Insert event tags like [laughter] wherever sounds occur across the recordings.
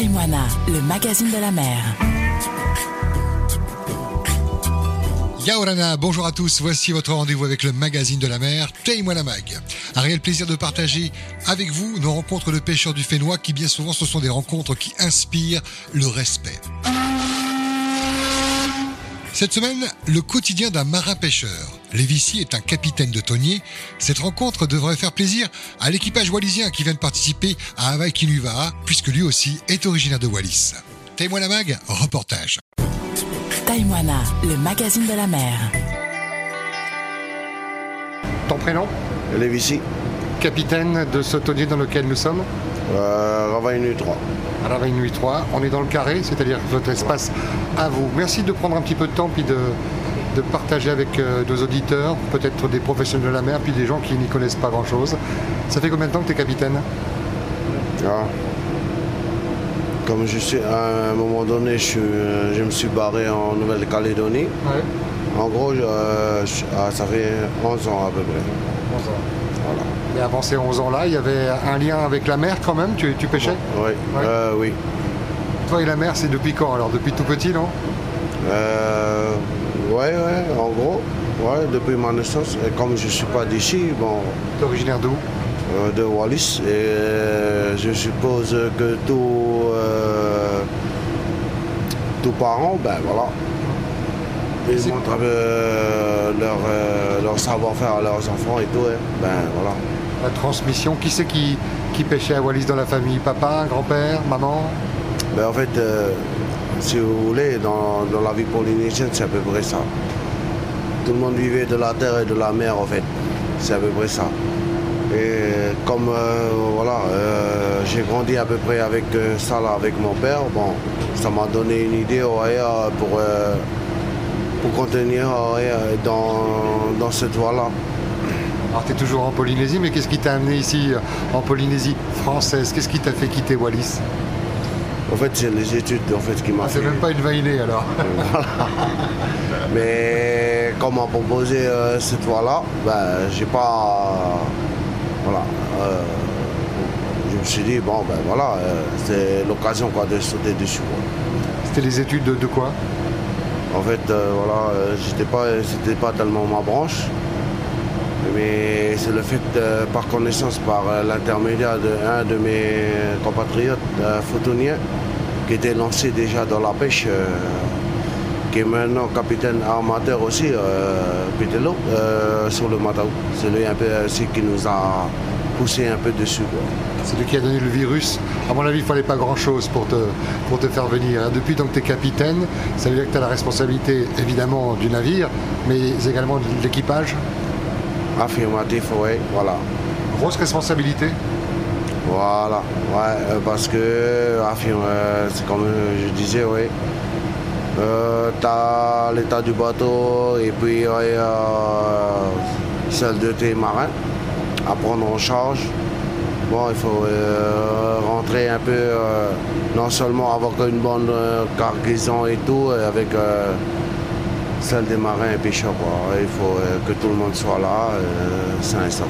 Taïwana, le magazine de la mer. Yaorana, bonjour à tous, voici votre rendez-vous avec le magazine de la mer, la mag. Un réel plaisir de partager avec vous nos rencontres de pêcheurs du Fénois qui bien souvent ce sont des rencontres qui inspirent le respect. Cette semaine, le quotidien d'un marin-pêcheur. Lévici est un capitaine de tonnier. Cette rencontre devrait faire plaisir à l'équipage wallisien qui vient de participer à Hawaii Kinuva, puisque lui aussi est originaire de Wallis. La mag, reportage. Taïwana, le magazine de la mer. Ton prénom? Lévici, Capitaine de ce tonnier dans lequel nous sommes? Euh, Ravaille Nuit 3. à la Reine Nuit 3. On est dans le carré, c'est-à-dire votre espace à vous. Merci de prendre un petit peu de temps puis de, de partager avec euh, nos auditeurs, peut-être des professionnels de la mer, puis des gens qui n'y connaissent pas grand-chose. Ça fait combien de temps que tu es capitaine? Ah. Comme je suis, à un moment donné, je, suis- euh, je me suis barré en Nouvelle-Calédonie. En gros, je- euh, je- ah, ça fait 11 ans à peu près. 11 ans. Voilà. Et avant ces 11 ans-là, il y avait un lien avec la mer quand même Tu, tu pêchais? Oui, Ouais. euh, oui. Toi et la mer, c'est depuis quand alors? Depuis tout petit, non? Euh, ouais, ouais, en gros. Ouais, depuis ma naissance. Et comme je ne suis pas d'ici, bon, T'es originaire d'où? Euh, de Wallis, et euh, je suppose que tout, euh, tout parents, ben voilà. Ils montrent euh, leur, euh, leur savoir-faire à leurs enfants et tout, hein. ben voilà. La transmission, qui c'est qui, qui pêchait à Wallis dans la famille? Papa, grand-père, maman? Ben en fait, euh, si vous voulez, dans, dans la vie polynésienne, c'est à peu près ça. Tout le monde vivait de la terre et de la mer, en fait. C'est à peu près ça. Et comme euh, voilà, euh, j'ai grandi à peu près avec euh, ça là, avec mon père, bon, ça m'a donné une idée ouais, pour, pour contenir ouais, euh, dans, dans cette voie-là. Alors tu es toujours en Polynésie, mais qu'est-ce qui t'a amené ici euh, en Polynésie française? Qu'est-ce qui t'a fait quitter Wallis? En fait, c'est les études en fait, qui m'ont ah, fait. C'est même pas une vainée alors. [laughs] Mais comme on m'a proposé euh, cette voie-là, ben, j'ai pas. Voilà. euh, je me suis dit, bon, ben voilà, euh, c'est l'occasion quoi, de sauter dessus. C'était les études de, de quoi? En fait, euh, voilà, euh, j'étais pas, c'était pas tellement ma branche, mais c'est le fait, euh, par connaissance, par l'intermédiaire d'un de mes compatriotes photoniens, qui était lancé déjà dans la pêche, qui est maintenant capitaine armateur aussi, euh, sur le Matao. C'est lui un peu qui nous a poussé un peu dessus. C'est lui qui a donné le virus. À mon avis, il fallait pas grand-chose pour te, pour te faire venir. hein. Depuis donc tu es capitaine, ça veut dire que tu as la responsabilité évidemment du navire, mais également de l'équipage. Affirmatif, oui, voilà. Grosse responsabilité. Voilà, ouais, euh, parce que, euh, c'est comme euh, je disais, oui. Euh, t'as l'état du bateau et puis euh, celle de tes marins à prendre en charge. Bon, il faut euh, rentrer un peu, euh, non seulement avoir une bonne euh, cargaison et tout, avec celle des marins et pêcheurs. quoi. Il faut que tout le monde soit là, sain et sauf.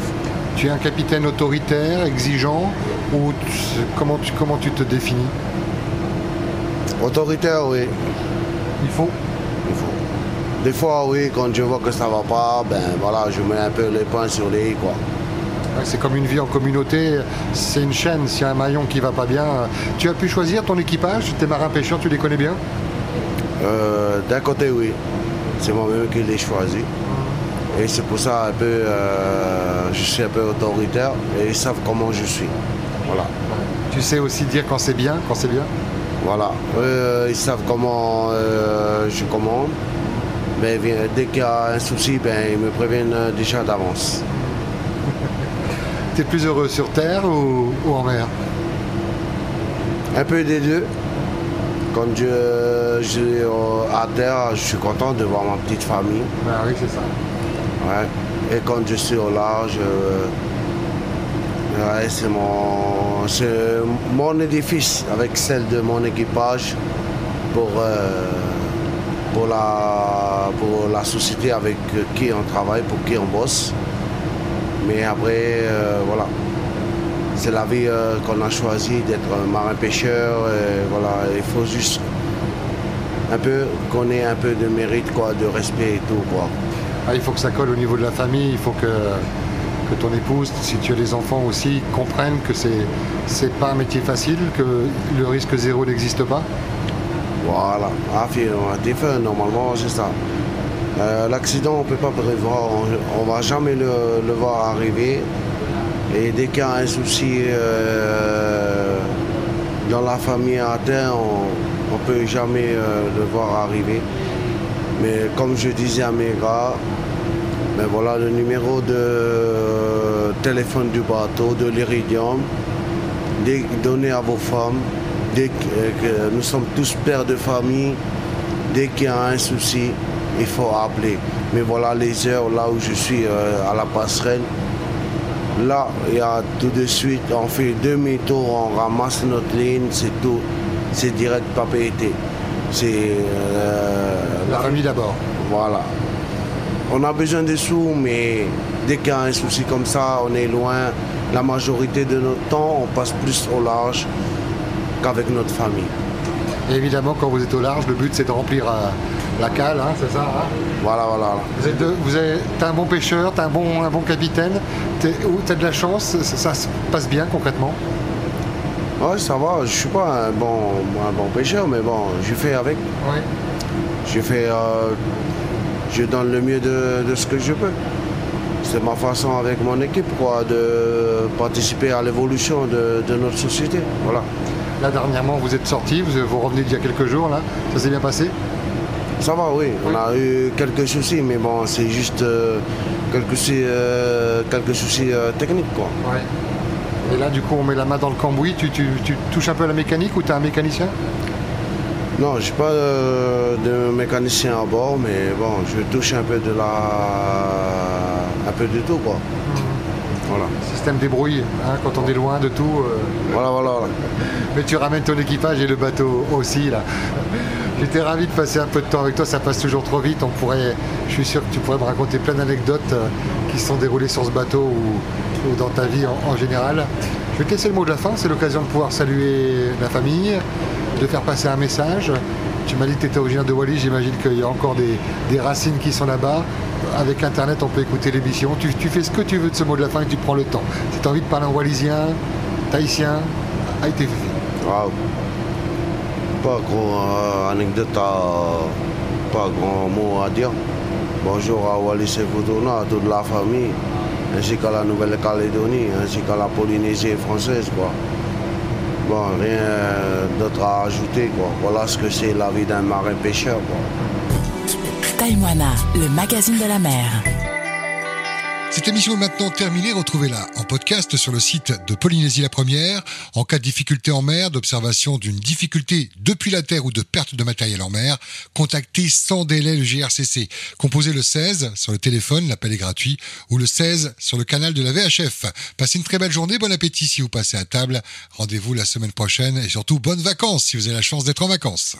Tu es un capitaine autoritaire, exigeant, ou tu- comment, tu, comment tu te définis? Autoritaire, oui. Il faut Il faut. Des fois, oui, quand je vois que ça va pas, ben voilà, je mets un peu les points sur les i, quoi. Ouais, C'est comme une vie en communauté, c'est une chaîne, s'il y a un maillon qui va pas bien. euh, Tu as pu choisir ton équipage, tes marins pêcheurs, tu les connais bien? Euh, D'un côté, oui, c'est moi-même qui l'ai choisi. Et c'est pour ça un peu, euh, je suis un peu autoritaire et ils savent comment je suis. Voilà. Tu sais aussi dire quand c'est bien, quand c'est bien? Voilà. Euh, ils savent comment euh, je commande. Mais dès qu'il y a un souci, ben, ils me préviennent déjà d'avance. Tu es plus heureux sur terre ou, ou en mer Un peu des deux. Quand je, je suis à terre, je suis content de voir ma petite famille. Ah oui, c'est ça. Ouais. Et quand je suis au large, euh, ouais, c'est mon, mon édifice avec celle de mon équipage pour, euh, pour, la, pour la société avec qui on travaille, pour qui on bosse. Mais après, euh, voilà. c'est la vie euh, qu'on a choisi d'être marin-pêcheur. Voilà, il faut juste un peu qu'on ait un peu de mérite, quoi, de respect et tout. Quoi. Ah, il faut que ça colle au niveau de la famille, il faut que, que ton épouse, si tu as des enfants aussi, comprennent que c'est c'est pas un métier facile, que le risque zéro n'existe pas. Voilà, ah, normalement c'est ça. Euh, l'accident, on ne peut pas prévoir, on ne va jamais le, voir arriver. Et dès qu'il y a un souci euh, dans la famille terre, on ne peut jamais euh, le voir arriver. Mais comme je disais à mes gars, ben voilà le numéro de téléphone du bateau, de l'Iridium, donné à vos femmes. Nous sommes tous pères de famille, dès qu'il y a un souci, il faut appeler. Mais voilà les heures là où je suis euh, à la passerelle. Là, il y a tout de suite, on fait demi-tour, on ramasse notre ligne, c'est tout. C'est direct papier C'est. Euh, la famille d'abord. Voilà. On a besoin de sous, mais dès qu'il y a un souci comme ça, on est loin. La majorité de notre temps, on passe plus au large qu'avec notre famille. évidemment, quand vous êtes au large, le but c'est de remplir euh, la cale, hein, c'est ça hein Voilà, voilà. Vous êtes, vous t'es un bon pêcheur, t'es un bon, un bon capitaine, t'es, t'as de la chance, ça, se passe bien concrètement? Ouais, ça va. Je suis pas un bon, un bon pêcheur, mais bon, je fais avec. Je fais, euh, je donne le mieux de, ce que je peux. C'est ma façon avec mon équipe, quoi, de participer à l'évolution de, notre société. Voilà. Là, dernièrement, vous êtes sorti, vous, vous revenez d'il y a quelques jours, là. Ça s'est bien passé? Ça va, oui. On a eu quelques soucis, mais bon, c'est juste euh, quelques soucis, euh, quelques soucis euh, techniques, quoi. Et là, du coup, on met la main dans le cambouis. Tu, touches un peu à la mécanique ou tu un mécanicien? Non, je suis pas de mécanicien à bord, mais bon, je touche un peu de la, un peu de tout, quoi. Mmh. Voilà. Système débrouille, hein, quand on est loin de tout. Voilà, voilà. [laughs] Mais tu ramènes ton équipage et le bateau aussi, là. J'étais ravi de passer un peu de temps avec toi, ça passe toujours trop vite. On pourrait, je suis sûr que tu pourrais me raconter plein d'anecdotes euh, qui se sont déroulées sur ce bateau ou, dans ta vie en, général. Je vais te laisser le mot de la fin, c'est l'occasion de pouvoir saluer la famille, de faire passer un message. Tu m'as dit que tu étais originaire de Wallis, j'imagine qu'il y a encore des, racines qui sont là-bas. Avec Internet, on peut écouter l'émission. Tu, fais ce que tu veux de ce mot de la fin et tu prends le temps. Si tu as envie de parler en wallisien, tahitien, fait. Wow pas grand euh, anecdote pas grand mot à dire. Bonjour à Wallis et Futuna, à toute la famille, ainsi qu'à la Nouvelle-Calédonie, ainsi qu'à la Polynésie française. Quoi. Bon, rien d'autre à ajouter. Quoi. Voilà ce que c'est la vie d'un marin pêcheur. Taïwana, le magazine de la mer. Cette émission est maintenant terminée. Retrouvez-la en podcast sur le site de Polynésie la Première. En cas de difficulté en mer, d'observation d'une difficulté depuis la terre ou de perte de matériel en mer, contactez sans délai le GRCC. Composez le 16 sur le téléphone, l'appel est gratuit, ou le 16 sur le canal de la VHF. Passez une très belle journée, bon appétit si vous passez à table. Rendez-vous la semaine prochaine et surtout bonnes vacances si vous avez la chance d'être en vacances.